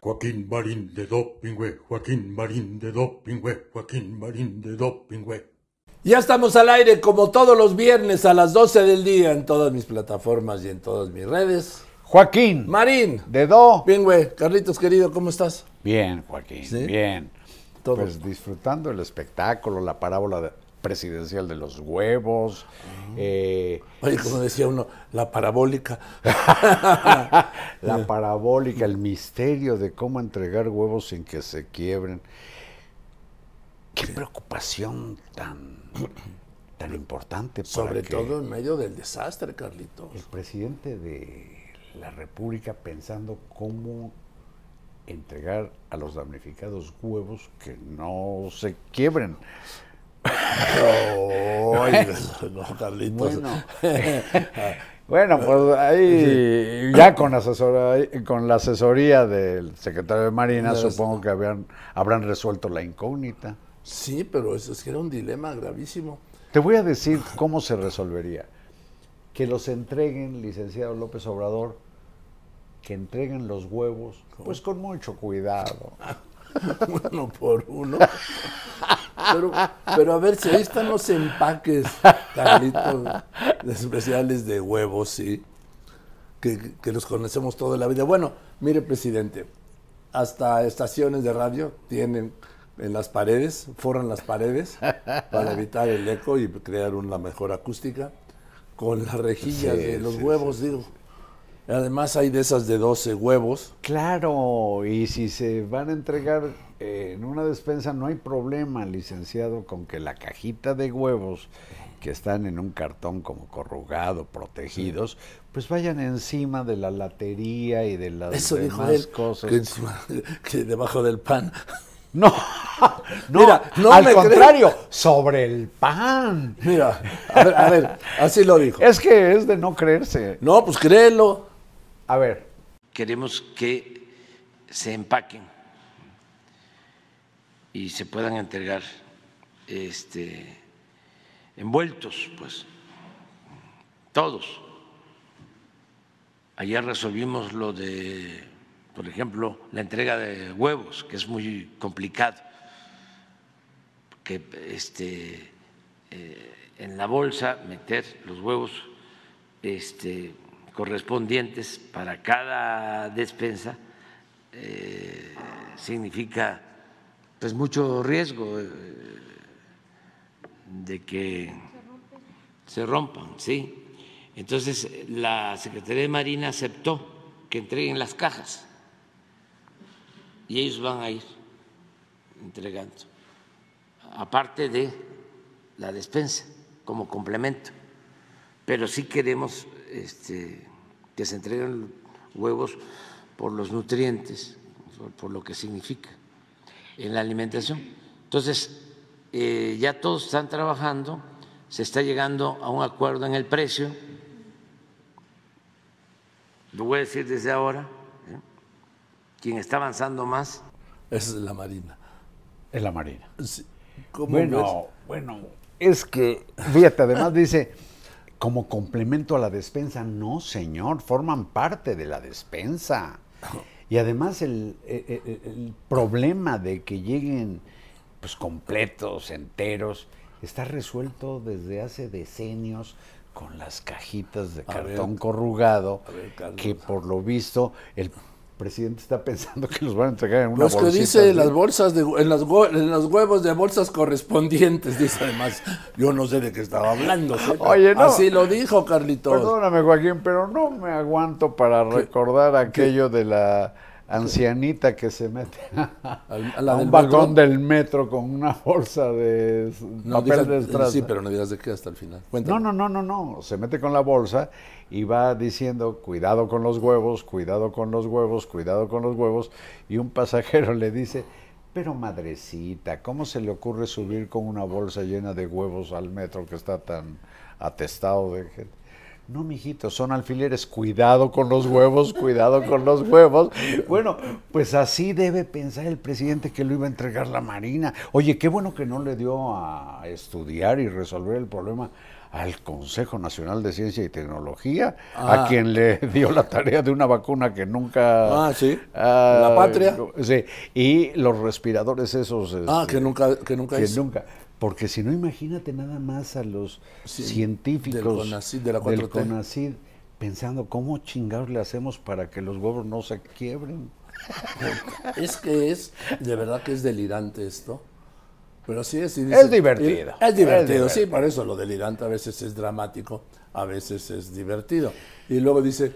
Joaquín Marín de Dopingüe, Joaquín Marín de Dopingüe, Joaquín Marín de Dopingüe. Ya estamos al aire como todos los viernes a las 12 del día en todas mis plataformas y en todas mis redes. Joaquín. Marín. De Do. Bien, güey. Carlitos, querido, ¿cómo estás? Bien, Joaquín. ¿Sí? Bien. Todo. Pues disfrutando el espectáculo, la parábola de- presidencial de los huevos. eh, Oye, como decía uno, la parabólica. la parabólica, el misterio de cómo entregar huevos sin que se quiebren. Qué preocupación tan, tan importante. para Sobre que todo en medio del desastre, Carlitos. El presidente de la República pensando cómo entregar a los damnificados huevos que no se quiebren. Ay, no, Carlitos. Bueno. Bueno, pues ahí ya con, asesora, con la asesoría del secretario de Marina, supongo que habían, habrán resuelto la incógnita. Sí, pero eso es que era un dilema gravísimo. Te voy a decir cómo se resolvería. Que los entreguen, licenciado López Obrador, que entreguen los huevos, pues con mucho cuidado. uno por uno. Pero, pero a ver, si ahí están los empaques, Carlitos, especiales de huevos, sí, que, que los conocemos toda la vida. Bueno, mire, presidente, hasta estaciones de radio tienen en las paredes, forran las paredes para evitar el eco y crear una mejor acústica con las rejillas Sí, de los sí, huevos, digo. Además hay de esas de 12 huevos. Claro, y si se van a entregar eh, en una despensa, no hay problema, licenciado, con que la cajita de huevos que están en un cartón como corrugado, protegidos, pues vayan encima de la latería y de las Eso dijo demás él, cosas. que, encima- que debajo del pan. No, no, Mira, no al me contrario, sobre el pan. Mira, a ver, a ver, así lo dijo. Es que es de no creerse. No, pues créelo. A ver, queremos que se empaquen y se puedan entregar este envueltos, pues todos. Ayer resolvimos lo de, por ejemplo, la entrega de huevos, que es muy complicado, que este eh, en la bolsa meter los huevos este, correspondientes para cada despensa eh, significa pues mucho riesgo eh, de que se rompan, sí. Entonces la Secretaría de Marina aceptó que entreguen las cajas y ellos van a ir entregando, aparte de la despensa como complemento pero sí queremos este, que se entreguen huevos por los nutrientes, por, lo que significa en la alimentación. Entonces, eh, ya todos están trabajando, se está llegando a un acuerdo en el precio, lo voy a decir desde ahora, ¿eh? quien está avanzando más Esa es la Marina. es la Marina. Sí. ¿Cómo Bueno, bueno, es que, fíjate, además dice, como complemento a la despensa, no, señor, forman parte de la despensa. Y además el, el- el- el problema de que lleguen pues completos, enteros, está resuelto desde hace decenios con las cajitas de A ver, cartón corrugado, ver, que por lo visto el presidente está pensando que los van a entregar en una Pues que dice así. las bolsas de, en, las en los huevos de bolsas correspondientes, dice además. Yo no sé de qué estaba hablando. ¿sí? Oye, no. Así lo dijo Carlitos. Perdóname, Joaquín, pero no me aguanto para recordar aquello de la ancianita que se mete a, a la a del un vagón metro. del metro con una bolsa de No, papel de estraza. Sí, pero no digas de qué hasta el final. No, Cuéntame. no, no, no, no. Se mete con la bolsa y va diciendo, cuidado con los huevos, cuidado con los huevos, cuidado con los huevos. Y un pasajero le dice, pero madrecita, ¿cómo se le ocurre subir con una bolsa llena de huevos al metro que está tan atestado de gente? No, mijito, son alfileres. Cuidado con los huevos, cuidado con los huevos. Bueno, pues así debe pensar el presidente que lo iba a entregar la Marina. Oye, qué bueno que no le dio a estudiar y resolver el problema al Consejo Nacional de Ciencia y Tecnología, Ah. a quien le dio la tarea de una vacuna que nunca... Ah, sí. ah, La patria. Sí, y los respiradores esos... Ah, este, que nunca, que nunca que hizo. nunca. Porque si no, imagínate nada más a los Sí, científicos del CONACYT, de la del 4T. CONACYT pensando cómo chingados le hacemos para que los huevos no se quiebren. Es que es, de verdad que es delirante esto. Pero sí es. sí Es dice- divertido. Es divertido, Es sí, divertido. por eso lo delirante a veces es dramático, a veces es divertido. Y luego dice,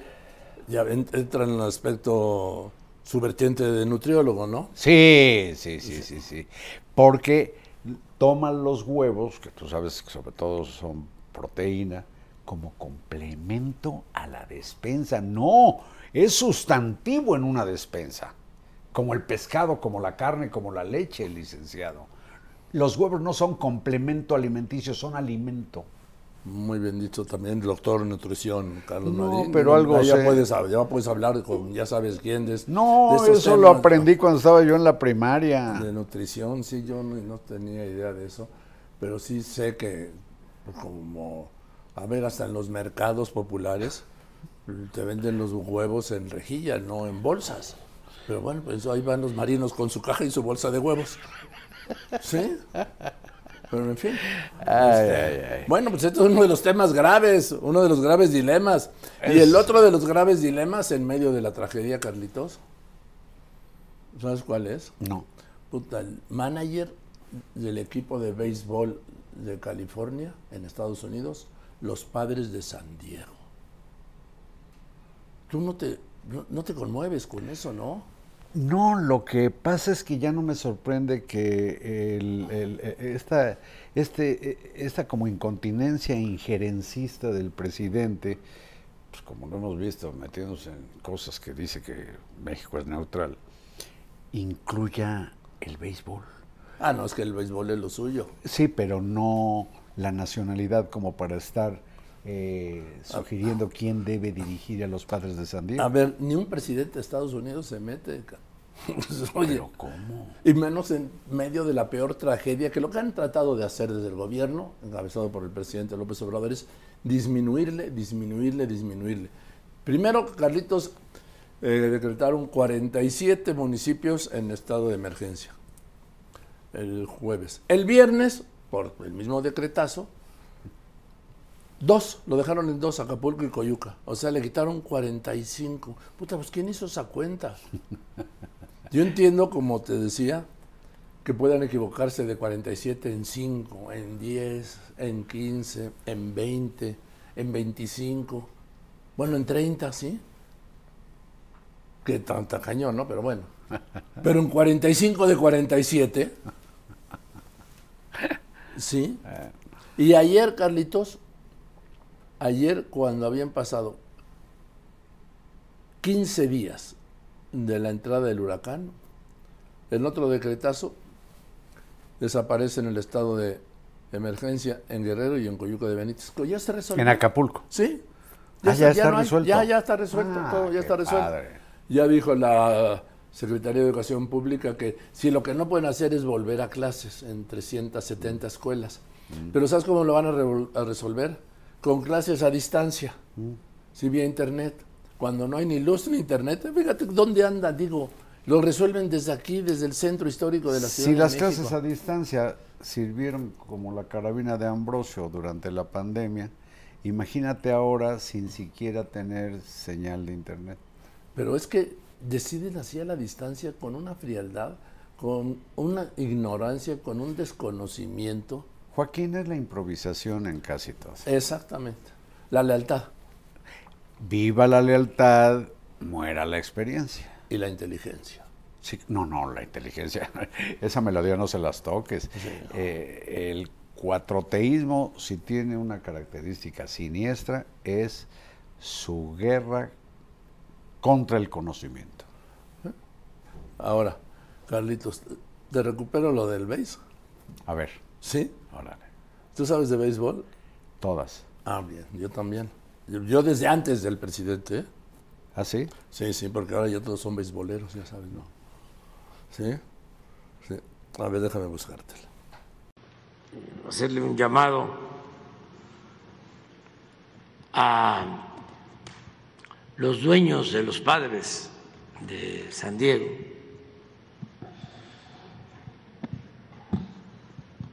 ya en- entra en el aspecto su vertiente de nutriólogo, ¿no? Sí, sí, sí, sí, sí. Porque toman los huevos, que tú sabes que sobre todo son proteína, como complemento a la despensa. No, es sustantivo en una despensa. Como el pescado, como la carne, como la leche, licenciado. Los huevos no son complemento alimenticio, son alimento. Muy bien dicho también, doctor en nutrición, Carlos No, pero algo Ya, sé. puedes, ya puedes hablar con ya sabes quién. De, No, de eso lo aprendí cuando estaba yo en la primaria. De nutrición, sí, yo no, no tenía idea de eso, pero sí sé que pues, como, a ver, hasta en los mercados populares te venden los huevos en rejilla, no en bolsas. Pero bueno, pues ahí van los marinos con su caja y su bolsa de huevos. ¿Sí? Pero en fin. Ay, Este, ay, ay. Bueno, pues esto es uno de los temas graves, uno de los graves dilemas. Y el otro de los graves dilemas en medio de la tragedia, Carlitos. ¿Sabes cuál es? No. Puta, el manager del equipo de béisbol de California, en Estados Unidos, los padres de San Diego. Tú no te, no, no te conmueves con eso, ¿no? No, lo que pasa es que ya no me sorprende que el- el- e- esta, este, e- esta como incontinencia injerencista del presidente, pues como lo hemos visto, metiéndose en cosas que dice que México es neutral, incluya el béisbol. Ah, no, es que el béisbol es lo suyo. Sí, pero no la nacionalidad como para estar eh, sugiriendo quién debe dirigir a los padres de San Diego. A ver, ni un presidente de Estados Unidos se mete. Oye, Pero ¿cómo? Y menos en medio de la peor tragedia, que lo que han tratado de hacer desde el gobierno, encabezado por el presidente López Obrador, es disminuirle, disminuirle, disminuirle. Primero, Carlitos, eh, decretaron 47 municipios en estado de emergencia el jueves. El viernes, por el mismo decretazo, dos, lo dejaron en dos, Acapulco y Coyuca. O sea, le quitaron 45. Puta, pues ¿quién hizo esa cuenta? Yo entiendo, como te decía, que puedan equivocarse de 47 en 5, en 10, en 15, en 20, en 25, bueno, en 30, ¿sí? Que tanta cañón, ¿no? Pero bueno. Pero en 45 de 47, ¿sí? Y ayer, Carlitos, ayer cuando habían pasado 15 días de la entrada del huracán, en otro decretazo desaparece en el estado de emergencia en Guerrero y en Coyuca de Benítez. Ya se resolvió. En Acapulco. Sí. Ah, ya está no hay- resuelto. ya, ya está resuelto Ah, todo, ya está resuelto. padre. Ya dijo la, Secretaría de Educación Pública que si lo que no pueden hacer es volver a clases en 370 escuelas. Pero ¿sabes cómo lo van a, a resolver? Con clases a distancia, si vía internet. Cuando no hay ni luz ni internet, fíjate dónde anda, digo, lo resuelven desde aquí, desde el centro histórico de la ciudad. Si de las México. clases a distancia sirvieron como la carabina de Ambrosio durante la pandemia, imagínate ahora sin siquiera tener señal de internet. Pero es que deciden así a la distancia con una frialdad, con una ignorancia, con un desconocimiento. Joaquín es la improvisación en casi todo. Exactamente. La lealtad Viva la lealtad, muera la experiencia. y la inteligencia. Sí, no, no, la inteligencia, esa melodía no se las toques. Eh, el cuatroteísmo, si tiene una característica siniestra, es su guerra contra el conocimiento. Ahora, Carlitos, te recupero lo del béis. A ver, ¿Sí? Órale, ¿Tú sabes de béisbol? todas. Ah, bien, yo también. Yo, yo desde antes del presidente, ¿eh? ¿Ah, sí? Sí, sí, porque ahora ya todos son beisboleros, ya sabes, ¿no? ¿Sí? Sí. A ver, déjame buscártela. hacerle un llamado a los dueños de los padres de San Diego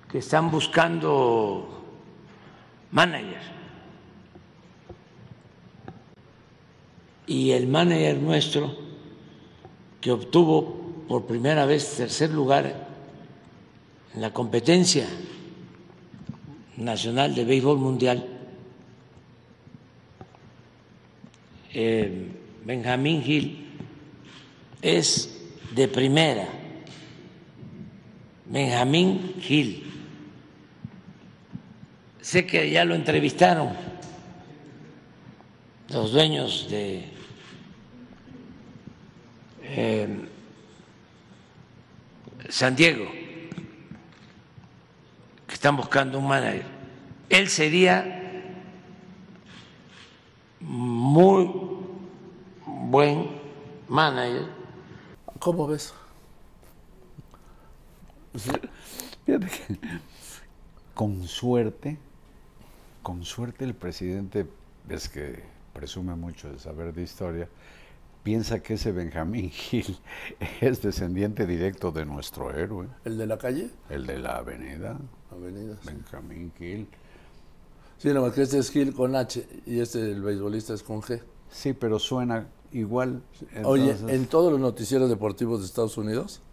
que están buscando manager. Y el manager nuestro, que obtuvo por primera vez tercer lugar en la competencia nacional de béisbol mundial, eh, Benjamín Gil, es de primera. Benjamín Gil. Sé que ya lo entrevistaron los dueños de eh, San Diego, que están buscando un manager. Él sería muy buen manager. ¿Cómo ves? Fíjate que con suerte, con suerte el presidente, es que presume mucho de saber de historia, piensa que ese Benjamín Gil es descendiente directo de nuestro héroe, ¿El de la calle? el de la avenida, Avenida. sí. Benjamín Gil. Sí, nomás que este es Gil con H y este el beisbolista es con G. Sí, pero suena igual. Oye, en todos los noticieros deportivos de Estados Unidos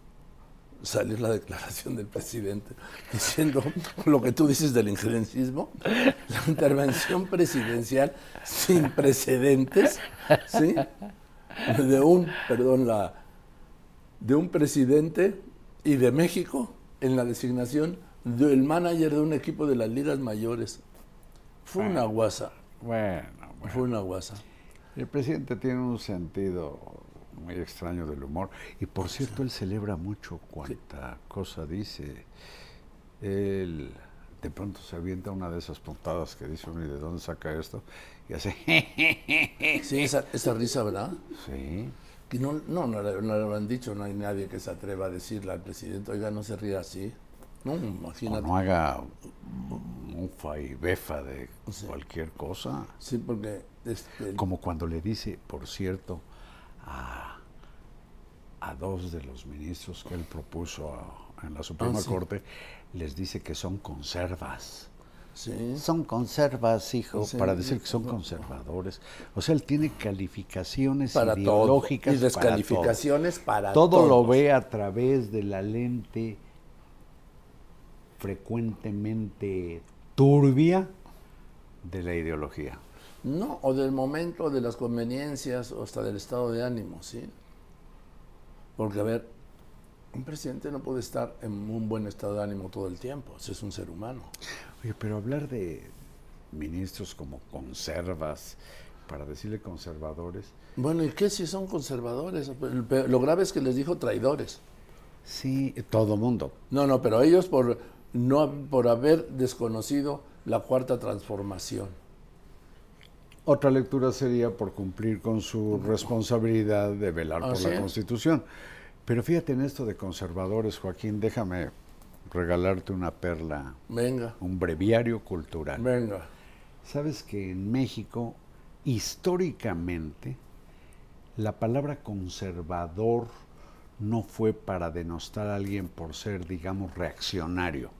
salió la declaración del presidente diciendo lo que tú dices del injerencismo, la intervención presidencial sin precedentes, ¿sí? De un, perdón, la de un presidente y de México en la designación del manager de un equipo de las ligas mayores. Fue una guasa, Bueno, bueno. fue una guasa. El presidente tiene un sentido muy extraño del humor. Y por cierto, él celebra mucho cuanta cosa dice. Él de pronto se avienta una de esas puntadas que dice ¿y de dónde saca esto? Y hace, Sí, esa, esa risa, ¿verdad? sí. Que no, no, no, no le han dicho, no hay nadie que se atreva a decirle al presidente, oiga, no se ría así. No, O imagínate. no haga mufa y befa de cualquier cosa. Sí, porque este, Como cuando le dice, por cierto, a, a dos de los ministros que él propuso a- en la Suprema Ah, sí. Corte, les dice que son conservas. sí, Son conservas, hijo, Sí. para decir que son conservadores. O sea, él tiene calificaciones para todo. ideológicas Y descalificaciones para todo. todo. Todo lo ve a través de la lente frecuentemente turbia de la ideología. No, o del momento, de las conveniencias, o hasta del estado de ánimo, ¿sí? Porque, a ver, un presidente no puede estar en un buen estado de ánimo todo el tiempo, si es un ser humano. Oye, pero hablar de ministros como conservas, para decirle conservadores, Bueno, ¿y qué si son conservadores? Lo grave es que les dijo traidores. sí, todo mundo. No, no, pero ellos por, no, por haber desconocido la cuarta transformación. Otra lectura sería por cumplir con su responsabilidad de velar ¿Ah, por la Constitución. Pero fíjate en esto de conservadores, Joaquín, déjame regalarte una perla, Venga, un breviario cultural. venga. Sabes que en México, históricamente, la palabra conservador no fue para denostar a alguien por ser, digamos, reaccionario,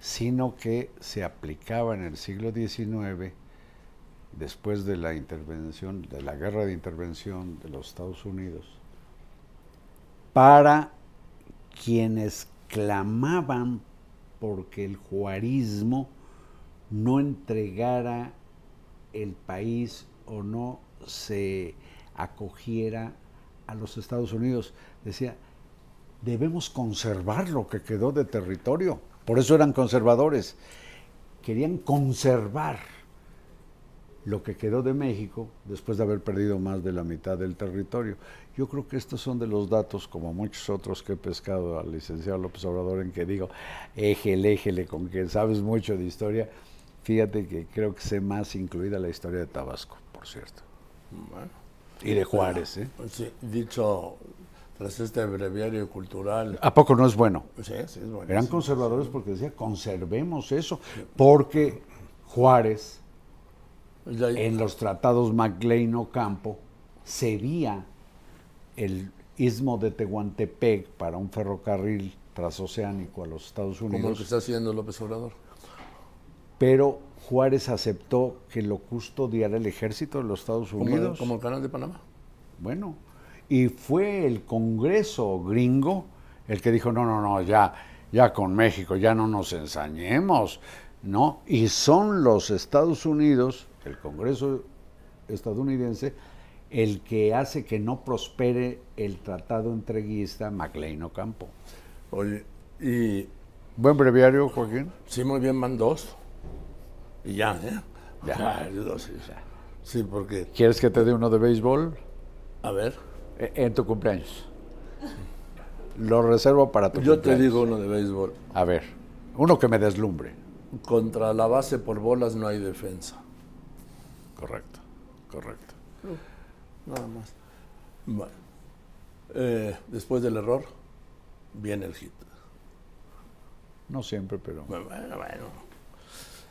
sino que se aplicaba en el siglo XIX, después de la intervención, de la guerra de intervención de los Estados Unidos, para quienes clamaban porque el juarismo no entregara el país o no se acogiera a los Estados Unidos. Decía, debemos conservar lo que quedó de territorio. Por eso eran conservadores. Querían conservar lo que quedó de México después de haber perdido más de la mitad del territorio. Yo creo que estos son de los datos, como muchos otros que he pescado al licenciado López Obrador, en que digo, éjele, éjele, con que sabes mucho de historia. Fíjate que creo que sé más, incluida la historia de Tabasco, por cierto. Bueno, Y de Juárez, ¿eh? sí, dicho tras este breviario cultural. ¿A poco no es bueno? Sí, sí, es bueno. Eran conservadores porque decía, conservemos eso, porque Juárez, en los tratados MacLean Ocampo, cedía el istmo de Tehuantepec para un ferrocarril transoceánico a los Estados Como el Unidos. que está haciendo López Obrador. pero Juárez aceptó que lo custodiara el ejército de los Estados Como, Unidos. como el canal de Panamá. Bueno, y fue el Congreso gringo el que dijo, no, no, no, ya, ya con México, ya no nos ensañemos, ¿no? Y son los Estados Unidos, el Congreso estadounidense, el que hace que no prospere el tratado entreguista MacLean Ocampo. Oye, y Buen breviario, Joaquín. sí, muy bien, van dos. Y ya, ¿eh? Ya. Ay, dos, sí. Sí, porque, ¿Quieres que te dé uno de béisbol? a ver, Eh, En tu cumpleaños. Lo reservo para tu yo te digo uno de béisbol. A ver, uno que me deslumbre. Contra la base por bolas no hay defensa. Correcto, correcto. Nada más. Bueno, eh, después del error, viene el hit. No siempre, pero... Bueno, bueno.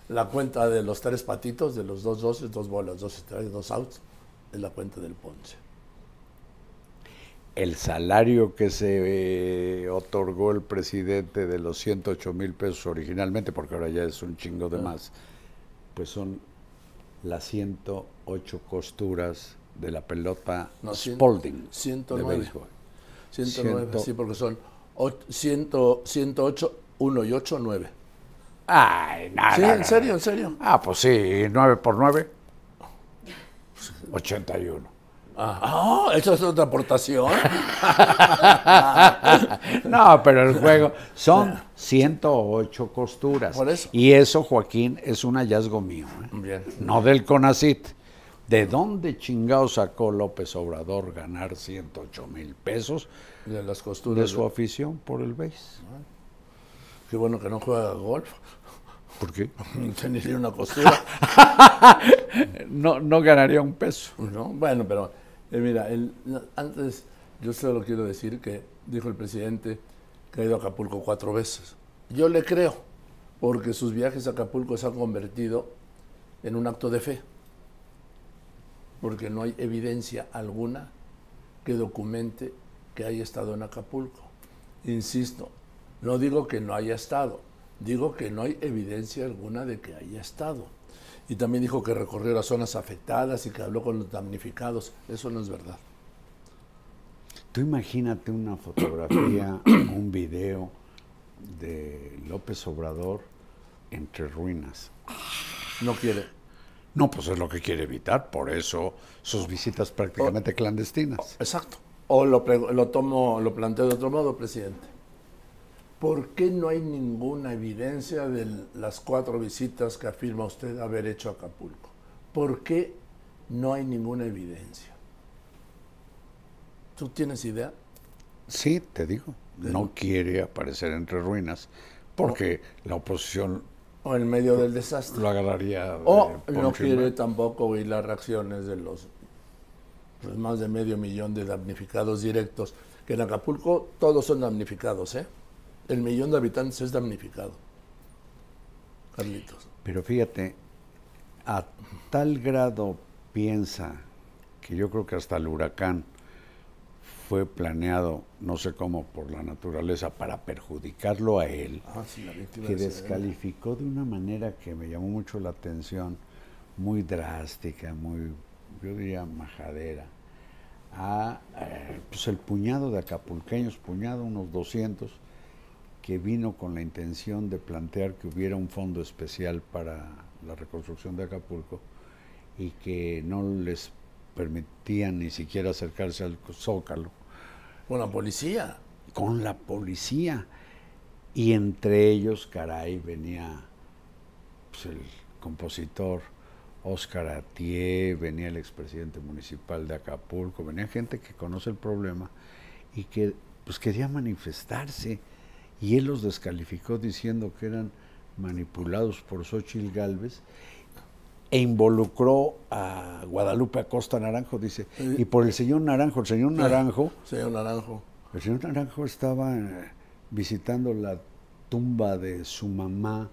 La cuenta de los tres patitos, de los dos doses, dos bolas, dos strikes, dos outs, es la cuenta del Ponce. El salario que se eh, otorgó el presidente de los 108 mil pesos originalmente, porque ahora ya es un chingo de más, pues son las 108 costuras de la pelota No, Spalding de 109. béisbol. 109, Ciento- sí, porque son och- 100, 108, 1 y 8, 9. Ay, nada. Sí, en serio, en serio. Ah, pues sí, 9 por 9. 81. Ah, ah, esa es otra aportación. No, pero el juego son 108 costuras. Por eso. Y eso, Joaquín, es un hallazgo mío. ¿eh? Bien. No del CONACIT. ¿De dónde chingado sacó López Obrador ganar 108 mil pesos De las de costuras. su afición por el béis? Qué bueno que no juega golf. ¿Por qué? Tendría una costura. No, no ganaría un peso. ¿no? Bueno, pero eh, mira, antes yo solo quiero decir que dijo el presidente que ha ido a Acapulco cuatro veces. Yo le creo, porque sus viajes a Acapulco se han convertido en un acto de fe, porque no hay evidencia alguna que documente que haya estado en Acapulco. Insisto, no digo que no haya estado, digo que no hay evidencia alguna de que haya estado. Y también dijo que recorrió las zonas afectadas y que habló con los damnificados. Eso no es verdad. Tú imagínate una fotografía, un video de López Obrador entre ruinas. No quiere. No, pues es lo que quiere evitar, por eso sus visitas prácticamente clandestinas. Exacto. O lo, lo tomo, lo planteo de otro modo, presidente. ¿Por qué no hay ninguna evidencia de las cuatro visitas que afirma usted haber hecho a Acapulco? ¿Por qué no hay ninguna evidencia? ¿Tú tienes idea? Sí, te digo, no quiere aparecer entre ruinas porque la oposición ¿O en medio del desastre? lo agarraría O no quiere tampoco oír las reacciones de los pues, más de medio millón de damnificados directos que en Acapulco todos son damnificados, ¿eh? El millón de habitantes es damnificado. Carlitos. Pero fíjate, a tal grado piensa que yo creo que hasta el huracán fue planeado, no sé cómo, por la naturaleza, para perjudicarlo a él, Ah, sí, la víctima que él. descalificó de una manera que me llamó mucho la atención, muy drástica, muy, yo diría, majadera, a eh, pues el puñado de acapulqueños, puñado, unos 200, que vino con la intención de plantear que hubiera un fondo especial para la reconstrucción de Acapulco y que no les permitían ni siquiera acercarse al zócalo Con la policía. con la policía. Y entre ellos, caray, venía pues, el compositor Oscar Atié, venía el expresidente municipal de Acapulco, venía gente que conoce el problema y que pues quería manifestarse. Y él los descalificó diciendo que eran manipulados por Xochitl Galvez e involucró a Guadalupe Acosta Naranjo, dice, y por el señor Naranjo, el señor Naranjo Señor Naranjo. el señor Naranjo estaba eh, visitando la tumba de su mamá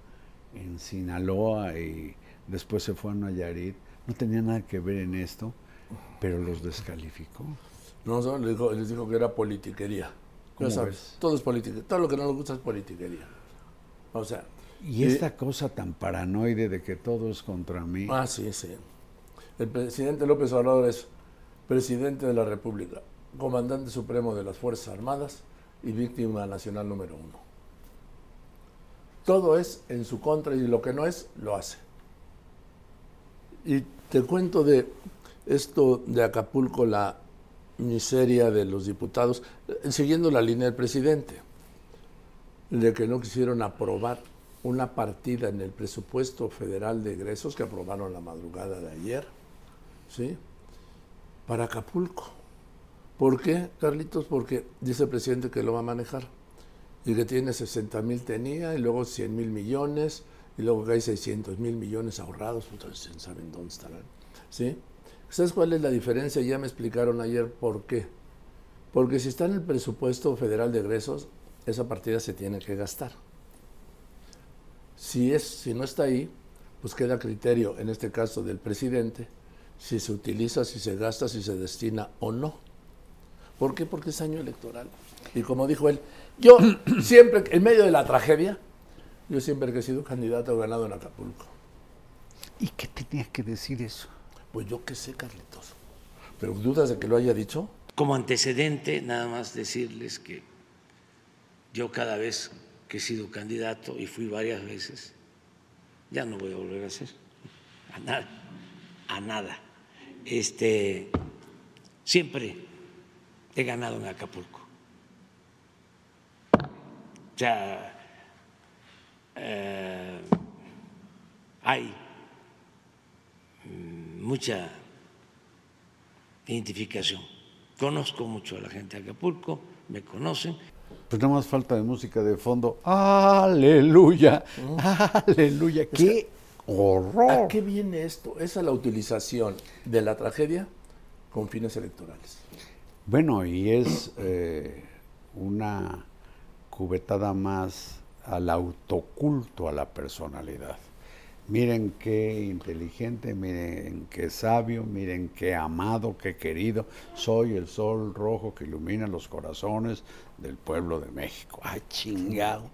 en Sinaloa y después se fue a Nayarit. No tenía nada que ver en esto, pero los descalificó. No, les dijo, les dijo que era politiquería. ¿Cómo sabes, ves? todo es politiquería. Todo lo que no nos gusta es politiquería. O sea. Y esta cosa tan paranoide de que todo es contra mí. Ah, sí, sí. El presidente López Obrador es presidente de la República, comandante supremo de las Fuerzas Armadas y víctima nacional número uno. Todo es en su contra y lo que no es, lo hace. Y te cuento de esto de Acapulco, la miseria de los diputados, eh, siguiendo la línea del presidente, de que no quisieron aprobar una partida en el presupuesto federal de egresos que aprobaron la madrugada de ayer, ¿sí? Para Acapulco. ¿Por qué, Carlitos? Porque dice el presidente que lo va a manejar y que tiene 60 mil tenía y luego 100 mil millones y luego que hay 600 mil millones ahorrados, entonces saben dónde estarán, ¿sí? ¿Sabes cuál es la diferencia? Ya me explicaron ayer por qué. Porque si está en el presupuesto federal de egresos, esa partida se tiene que gastar. Si, es, si no está ahí, pues queda a criterio, en este caso del presidente, si se utiliza, si se gasta, si se destina o no. ¿Por qué? Porque es año electoral. Y como dijo él, yo siempre, en medio de la tragedia, yo siempre que he sido candidato he ganado en Acapulco. ¿Y qué tenía que decir eso? Pues yo qué sé, Carlitos. ¿Pero dudas de que lo haya dicho? Como antecedente, nada más decirles que yo cada vez que he sido candidato, y fui varias veces, ya no voy a volver a ser, a nada, a nada. Este, siempre he ganado en Acapulco. O sea, eh, hay mm, mucha identificación. Conozco mucho a la gente de Acapulco, me conocen. Pues nada más falta de música de fondo. Aleluya, aleluya. ¡Qué horror! ¿A qué viene esto? Esa es la utilización de la tragedia con fines electorales. Bueno, y es eh, una cubetada más al autoculto a la personalidad. Miren qué inteligente, miren qué sabio, miren qué amado, qué querido. Soy el sol rojo que ilumina los corazones del pueblo de México. ¡Ay, chingado!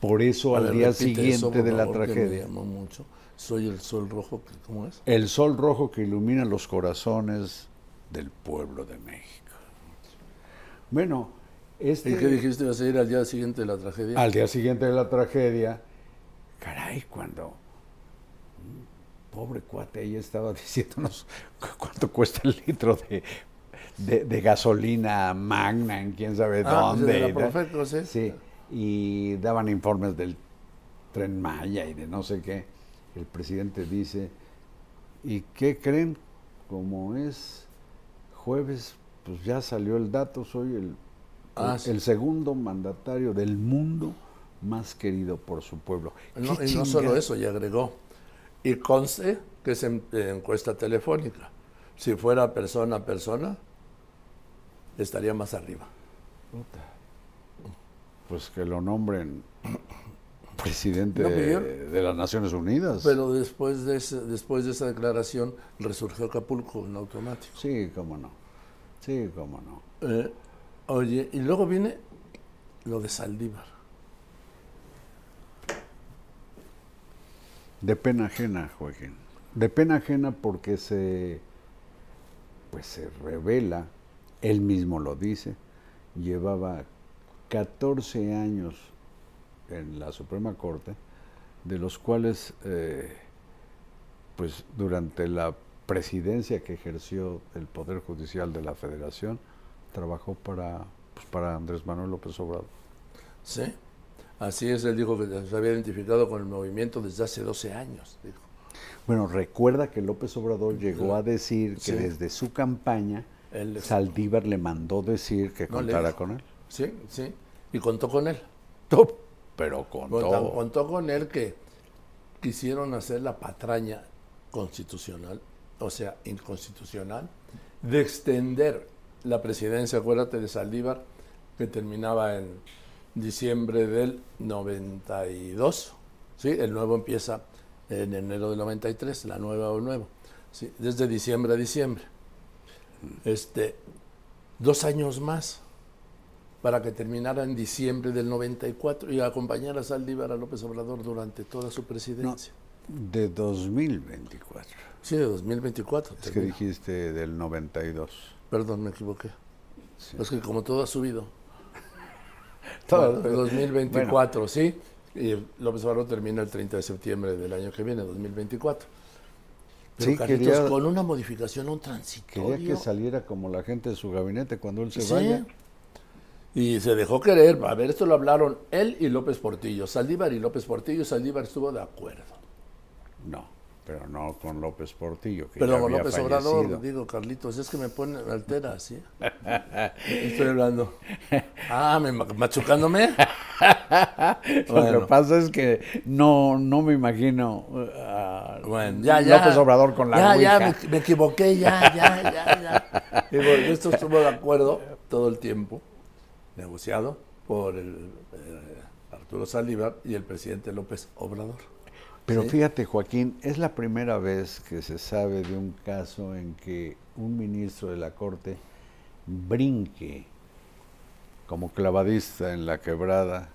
Por eso al ver, día siguiente eso, de la favor, me tragedia, llamó mucho. Soy el sol rojo, ¿cómo es? el sol rojo que ilumina los corazones del pueblo de México. Bueno, este... ¿Y qué dijiste? ¿Vas a ir al día siguiente de la tragedia? Al día siguiente de la tragedia, caray, cuando pobre cuate ahí estaba diciéndonos cu- cuánto cuesta el litro de, de- de gasolina magna en quién sabe Ah, pues, dónde. Profeco, sí. sí, y daban informes del tren Maya y de no sé qué. El presidente dice, ¿y qué creen? Como es jueves, pues ya salió el dato, soy el, Ah, el, sí. el segundo mandatario del mundo más querido por su pueblo. No, ¿Qué y no solo eso, y agregó. Y conste que es en- encuesta telefónica. Si fuera persona a persona, estaría más arriba. Pues que lo nombren presidente No, yo- de las Naciones Unidas. Pero después de, ese- después de esa declaración resurgió Acapulco en automático. Sí, cómo no. Sí, cómo no. Eh, oye, y luego viene lo de Saldívar. De pena ajena, Joaquín. De pena ajena porque se, pues se revela, él mismo lo dice, llevaba 14 años en la Suprema Corte, de los cuales, eh, pues durante la presidencia que ejerció el Poder Judicial de la Federación, trabajó para, pues, para Andrés Manuel López Obrador. ¿Sí? Así es, él dijo que se había identificado con el movimiento desde hace 12 años. Dijo. Bueno, recuerda que López Obrador llegó a decir que Sí. desde su campaña Él- Saldívar le mandó decir que No, contara con él. Sí, sí. Y contó con él. Pero contó. Contó, contó con él que quisieron hacer la patraña constitucional, o sea, inconstitucional, de extender la presidencia, acuérdate de Saldívar, que terminaba en diciembre del 92, ¿sí? El nuevo empieza en enero del 93, la nueva o nuevo, ¿sí? Desde diciembre a diciembre. Este, dos años más para que terminara en diciembre del 94 y acompañara a Saldívar a López Obrador durante toda su presidencia. De 2024. Sí, de 2024. Es que dijiste del 92. Perdón, me equivoqué. Sí. Es que como todo ha subido. Todo- Bueno, 2024, sí. Y López Obrador termina el 30 de septiembre del año que viene, 2024. Pero Sí, Carlitos, quería- con una modificación, un transitorio. Quería que saliera como la gente de su gabinete cuando él se Sí. vaya. Y se dejó querer. A ver, esto lo hablaron él y López Portillo. Saldívar y López Portillo. Saldívar estuvo de acuerdo. No, pero no con López Portillo, que Pero con López fallecido. Obrador, digo, Carlitos, es que me pone, me altera, ¿sí? Estoy hablando. Ah, me, machucándome. Lo que pasa es que no, no me imagino a Bueno, ya, ya. López Obrador con la Ya, ya, me equivoqué, ya, ya, ya, ya. Digo, esto estuvo de acuerdo todo el tiempo, negociado por el, eh, Arturo Saldívar y el presidente López Obrador. Pero Sí. fíjate, Joaquín, es la primera vez que se sabe de un caso en que un ministro de la Corte brinque como clavadista en la quebrada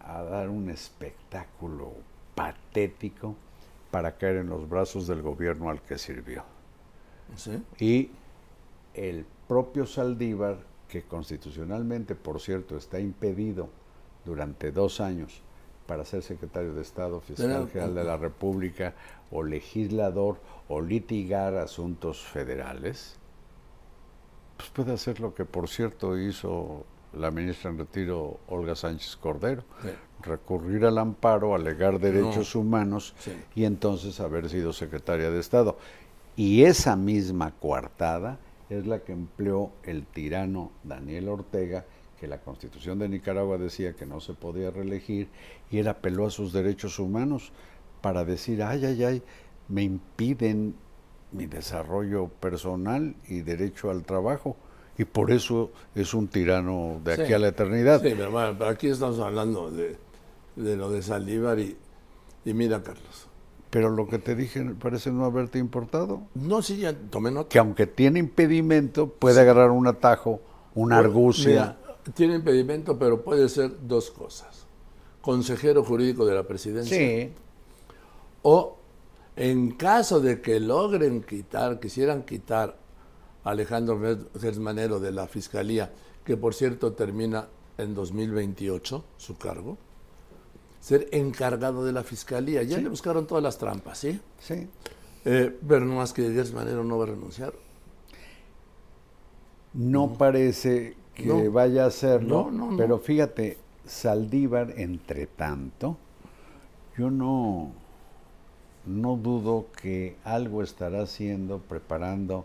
a dar un espectáculo patético para caer en los brazos del gobierno al que sirvió. ¿Sí? Y el propio Saldívar, que constitucionalmente, por cierto, está impedido durante dos años para ser secretario de Estado, fiscal Pero- general de la República, o legislador, o litigar asuntos federales, pues puede hacer lo que, por cierto, hizo la ministra en retiro, Olga Sánchez Cordero, Sí. recurrir al amparo, alegar derechos humanos Sí. y entonces haber sido secretaria de Estado. Y esa misma coartada es la que empleó el tirano Daniel Ortega, que la constitución de Nicaragua decía que no se podía reelegir, y él apeló a sus derechos humanos para decir, ay, ay, ay, me impiden mi desarrollo personal y derecho al trabajo. Y por eso es un tirano de aquí a la eternidad. Sí, pero bueno, pero aquí estamos hablando de, de lo de Saldívar y, y mira, Carlos. Pero lo que te dije parece no haberte importado. No, sí, ya tomé nota. que aunque tiene impedimento, puede agarrar un atajo, una argucia. Mira, tiene impedimento, pero puede ser dos cosas. Consejero jurídico de la presidencia. sí, O en caso de que logren quitar, quisieran quitar a Alejandro Gersmanero de la Fiscalía, que por cierto termina en 2028 su cargo, ser encargado de la Fiscalía. Ya le buscaron todas las trampas, ¿sí? sí. Eh, pero no más que Gersmanero no va a renunciar. No parece que No. vaya a hacerlo, No, no, no. pero fíjate, Saldívar, entre tanto, yo no, no dudo que algo estará haciendo, preparando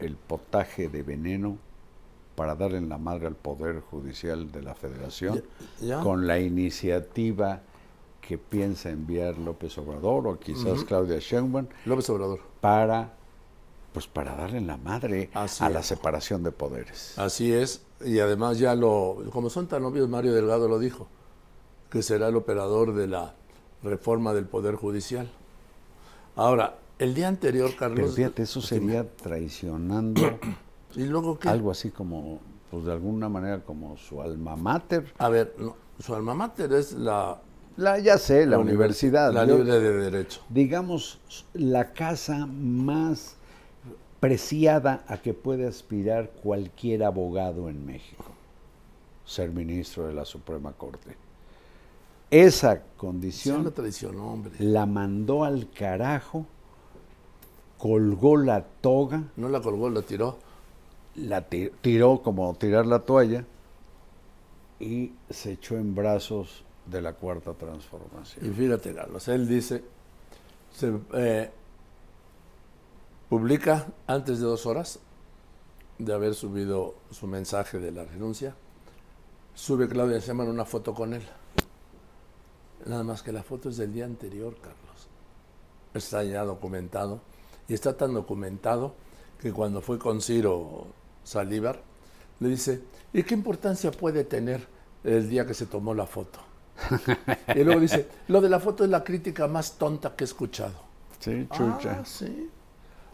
el potaje de veneno para darle en la madre al Poder Judicial de la Federación Ya- ya. con la iniciativa que piensa enviar López Obrador o quizás Claudia Sheinbaum López Obrador. para Pues para darle la madre Así a la separación de poderes. Así es, y además ya lo, como son tan obvios, Mario Delgado lo dijo, que será el operador de la reforma del Poder Judicial. Ahora, el día anterior, Carlos... Pero fíjate, eso sería traicionando ¿Y luego qué? algo así como, pues de alguna manera como su alma mater. A ver, no, su alma mater es la, La, ya sé, la, universidad. La libre de derecho. digamos, la casa más preciada a que puede aspirar cualquier abogado en México, ser ministro de la Suprema Corte. Esa condición la hombre. la mandó al carajo, colgó la toga, No la colgó, la tiró. la ti- tiró como tirar la toalla y se echó en brazos de la cuarta transformación. Y fíjate, Carlos, él dice, se eh, publica antes de dos horas de haber subido su mensaje de la renuncia, sube Claudia Sheinbaum una foto con él. Nada más que la foto es del día anterior, Carlos. Está ya documentado. Y está tan documentado que cuando fue con Ciro Saldívar, le dice, ¿y qué importancia puede tener el día que se tomó la foto? Y luego dice, lo de la foto es la crítica más tonta que he escuchado. Sí, chucha. Ah, sí.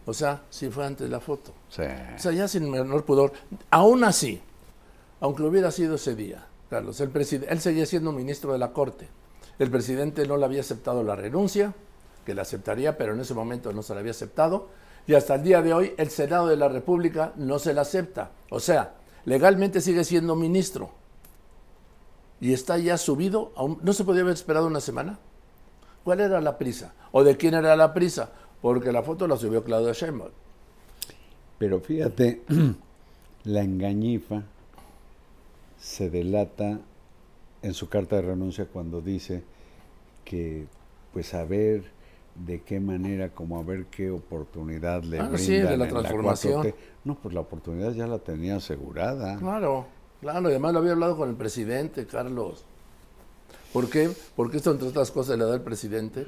O sea, sí fue antes la foto. Sí. O sea, ya sin menor pudor. Aún así, aunque hubiera sido ese día, Carlos, el presidente, él seguía siendo ministro de la Corte. El presidente no le había aceptado la renuncia, que la aceptaría, pero en ese momento no se la había aceptado. Y hasta el día de hoy, el Senado de la República no se la acepta. O sea, legalmente sigue siendo ministro. Y está ya subido. a un- ¿No se podía haber esperado una semana? ¿Cuál era la prisa? ¿O de quién era la prisa? Porque la foto la subió Claudia Sheinbaum. Pero fíjate, la engañifa se delata en su carta de renuncia cuando dice que, pues, a ver de qué manera, como a ver qué oportunidad le Ah, sí, de la transformación. 4T. No, pues la oportunidad ya la tenía asegurada. Claro, claro, y además lo había hablado con el presidente, Carlos. ¿Por qué? Porque esto, entre otras cosas, le da al presidente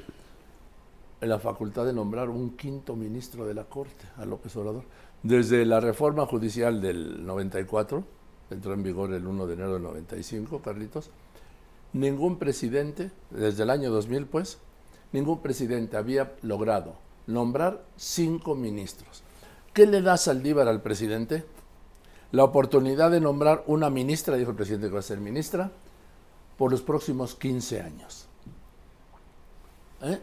la facultad de nombrar un quinto ministro de la Corte, a López Obrador. Desde la reforma judicial del 94, entró en vigor el 1 de enero del 95, Carlitos, ningún presidente, desde el año 2000, pues, ningún presidente había logrado nombrar cinco ministros. ¿Qué le da Saldívar al presidente? la oportunidad de nombrar una ministra, dijo el presidente que va a ser ministra, por los próximos 15 años. ¿Eh?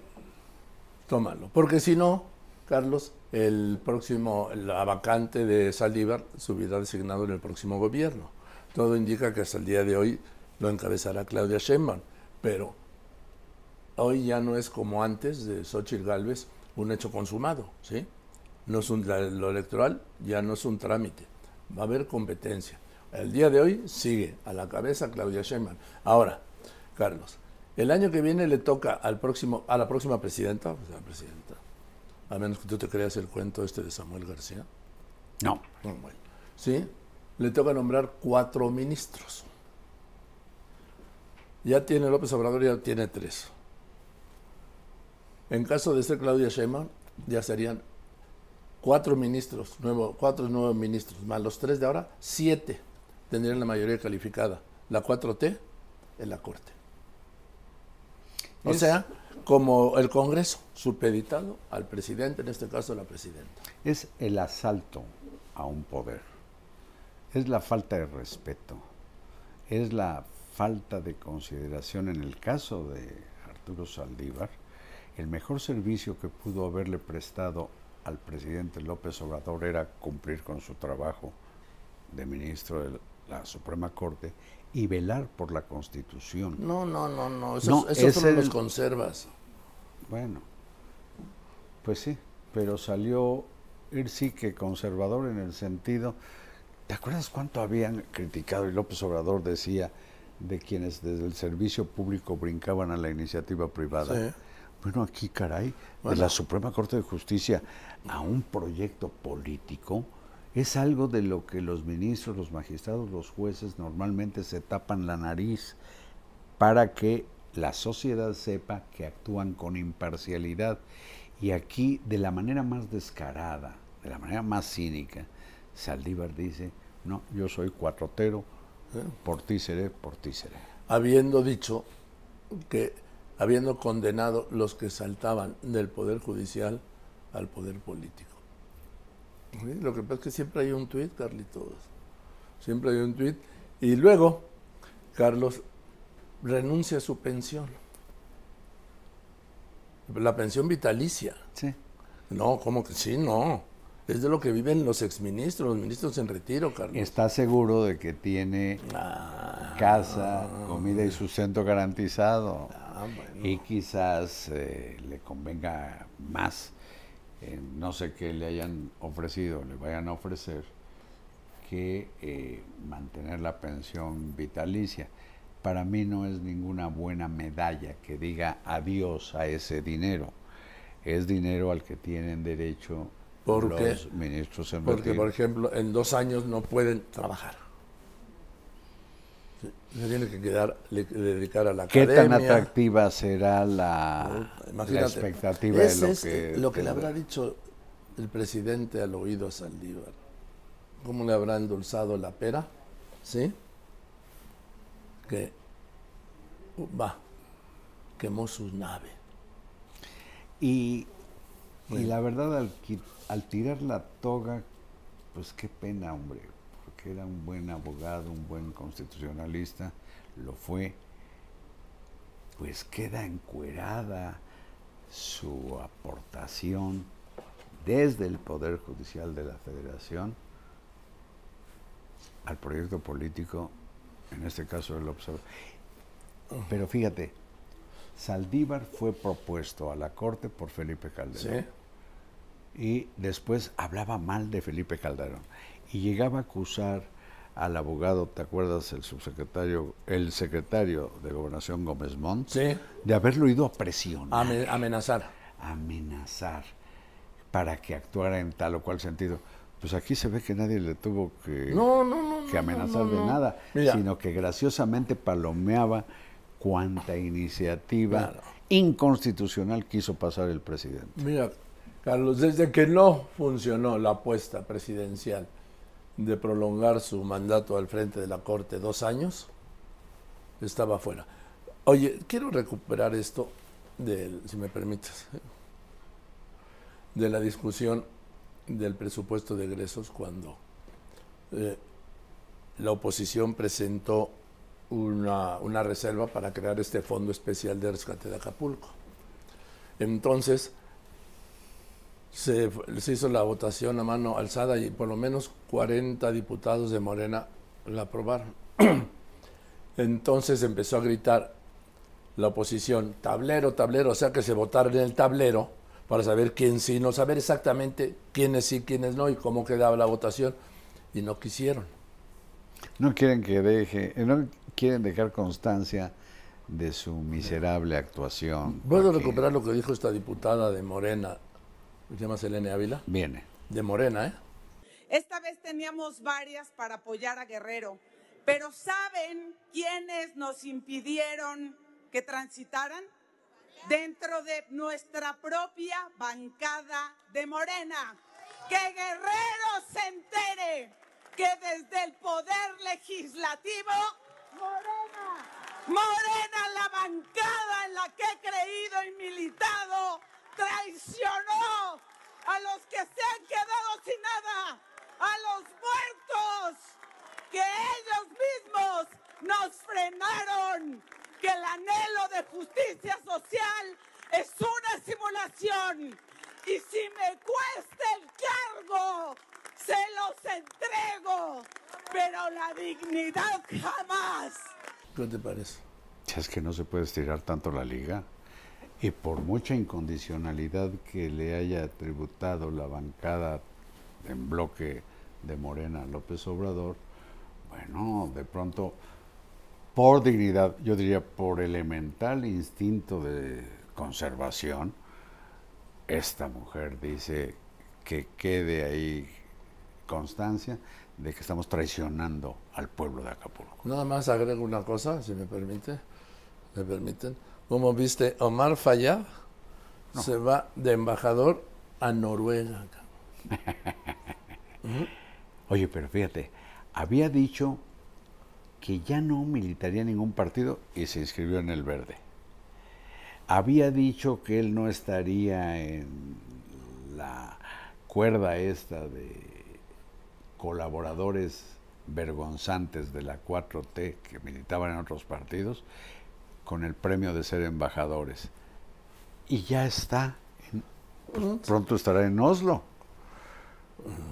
Tómalo. Porque si no, Carlos, el próximo, la vacante de Saldívar se hubiera designado en el próximo gobierno. Todo indica que hasta el día de hoy lo encabezará Claudia Sheinbaum, pero hoy ya no es como antes de Xochitl Gálvez un hecho consumado, ¿sí? No es un, lo electoral ya no es un trámite, va a haber competencia. El día de hoy sigue a la cabeza Claudia Sheinbaum. Ahora, Carlos, el año que viene le toca al próximo, a la próxima presidenta, sea, presidenta, a menos que tú te creas el cuento este de Samuel García, No. no, bueno, ¿sí? Le toca nombrar cuatro ministros. Ya tiene López Obrador, ya tiene tres. En caso de ser Claudia Sheinbaum, ya serían cuatro ministros, nuevo, cuatro nuevos ministros, más los tres de ahora, siete tendrían la mayoría calificada. La 4T en la Corte. O Es- sea, como el Congreso, supeditado al presidente, en este caso la presidenta. Es el asalto a un poder. Es la falta de respeto. Es la falta de consideración. En el caso de Arturo Saldívar, el mejor servicio que pudo haberle prestado al presidente López Obrador era cumplir con su trabajo de ministro de la Suprema Corte y velar por la Constitución. No, no, no, no. Esos, No, esos los conservas. Bueno, pues sí, pero salió ir sí que conservador en el sentido. ¿Te acuerdas cuánto habían criticado y López Obrador decía de quienes desde el servicio público brincaban a la iniciativa privada? Sí. Bueno, aquí, caray, de la Suprema Corte de Justicia a un proyecto político es algo de lo que los ministros, los magistrados, los jueces normalmente se tapan la nariz para que la sociedad sepa que actúan con imparcialidad. Y aquí, de la manera más descarada, de la manera más cínica, Saldívar dice, no, yo soy cuatrotero, por ti seré, por ti seré. Habiendo dicho que, habiendo condenado los que saltaban del Poder Judicial al Poder Político. ¿Sí? Lo que pasa es que siempre hay un tuit, Carlitos. Siempre hay un tuit. Y luego, Carlos renuncia a su pensión. La pensión vitalicia. Sí. No, ¿cómo que sí? No. Es de lo que viven los exministros, los ministros en retiro, Carlos. Está seguro de que tiene Ah, casa, comida y sustento garantizado. ah, bueno. Y quizás eh, le convenga más, eh, no sé qué le hayan ofrecido, le vayan a ofrecer, que eh, mantener la pensión vitalicia. Para mí no es ninguna buena medalla que diga adiós a ese dinero. Es dinero al que tienen derecho ¿Por los qué? ministros en Porque, retiro. por ejemplo, en dos años no pueden trabajar. Se tiene que quedar, le- dedicar a la ¿Qué tan atractiva será la, la Imagínate, expectativa de lo es que... lo que le habrá dicho el presidente al oído a Saldívar. ¿Cómo le habrá endulzado la pera? ¿Sí? Que va, quemó su nave. Y, y la verdad, al tirar la toga, pues qué pena, hombre, porque era un buen abogado, un buen constitucionalista, lo fue, pues queda encuerada su aportación desde el Poder Judicial de la Federación al proyecto político, en este caso el observador. Pero fíjate, Saldívar fue propuesto a la Corte por Felipe Calderón ¿Sí? y después hablaba mal de Felipe Calderón y llegaba a acusar al abogado, ¿te acuerdas? El subsecretario, el secretario de Gobernación Gómez Montt, Sí, de haberlo ido a presionar, ame- amenazar. amenazar para que actuara en tal o cual sentido. Pues aquí se ve que nadie le tuvo que, No, no, no, que amenazar de nada, Mira. sino que graciosamente palomeaba cuanta iniciativa Claro. inconstitucional quiso pasar el presidente. Mira, Carlos, desde que no funcionó la apuesta presidencial de prolongar su mandato al frente de la Corte dos años, estaba fuera. Oye, quiero recuperar esto, si me permites, de la discusión del presupuesto de egresos cuando eh, la oposición presentó una, una reserva para crear este fondo especial de rescate de Acapulco. Entonces, se, se hizo la votación a mano alzada y por lo menos 40 diputados de Morena la aprobaron. Entonces empezó a gritar la oposición, tablero, tablero, o sea que se votaron en el tablero para saber quién sí, no saber exactamente quiénes sí, quiénes no y cómo quedaba la votación. Y no quisieron. No quieren que deje, eh, no quieren dejar constancia de su miserable actuación. ¿Puedo Joaquín. recuperar lo que dijo esta diputada de Morena? ¿Se llama Selene Ávila? Viene. De Morena, ¿eh? Esta vez teníamos varias para apoyar a Guerrero, pero ¿saben quiénes nos impidieron que transitaran? Dentro de nuestra propia bancada de Morena. Que Guerrero se entere que desde el poder legislativo, Morena, Morena, la bancada en la que he creído y militado, traicionó a los que se han quedado sin nada, a los muertos, que ellos mismos nos frenaron, que el anhelo de justicia social es una simulación. Y si me cuesta el cargo, se los entrego, pero la dignidad jamás. ¿Qué te parece? Es que no se puede estirar tanto la liga. Y por mucha incondicionalidad que le haya tributado la bancada en bloque de Morena López Obrador, bueno, de pronto, por dignidad, yo diría por elemental instinto de conservación, esta mujer dice que quede ahí constancia de que estamos traicionando al pueblo de Acapulco. Nada más agrego una cosa, si me permite. ¿Me permiten? Como viste, Omar Fayad se va de embajador a Noruega. Oye, pero fíjate, había dicho que ya no militaría en ningún partido y se inscribió en el verde. Había dicho que él no estaría en la cuerda esta de colaboradores vergonzantes de la 4T que militaban en otros partidos con el premio de ser embajadores. Y ya está, en- pronto estará en Oslo,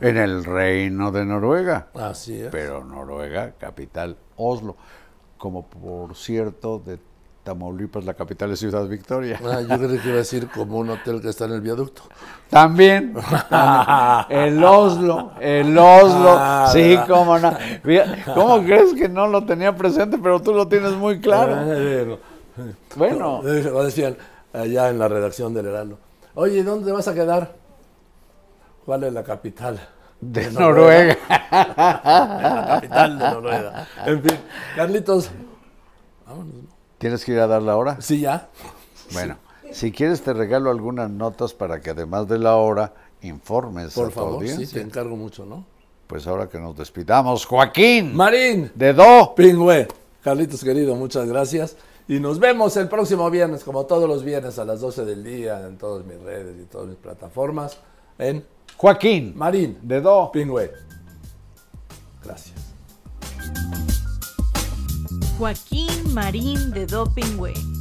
en el reino de Noruega. Así es. Pero Noruega, capital Oslo. Como por cierto, de Tamaulipas, la capital es Ciudad Victoria. Ah, yo creo que iba a decir como un hotel que está en el viaducto. También, el Oslo, el Oslo, Ah, sí, cómo no. ¿Cómo crees que no lo tenía presente, pero tú lo tienes muy Ah, claro? bueno. Bueno, Eh, o decían allá en la redacción del Heraldo. Oye, ¿dónde vas a quedar? ¿Cuál es la capital? de Noruega. la capital de Noruega. En fin, Carlitos. Vámonos. ¿Tienes que ir a dar la hora? Sí, ya. Bueno, si quieres te regalo algunas notas para que además de la hora informes a Por tu favor, sí, te encargo mucho, ¿no? Pues ahora que nos despidamos, Joaquín, Marín, de Do. Pingüe. Carlitos querido, muchas gracias. Y nos vemos el próximo viernes, como todos los viernes a las 12 del día, en todas mis redes y todas mis plataformas, en Joaquín, Marín, de Do. Pingüe. Gracias. Joaquín Marín de Dopingüe.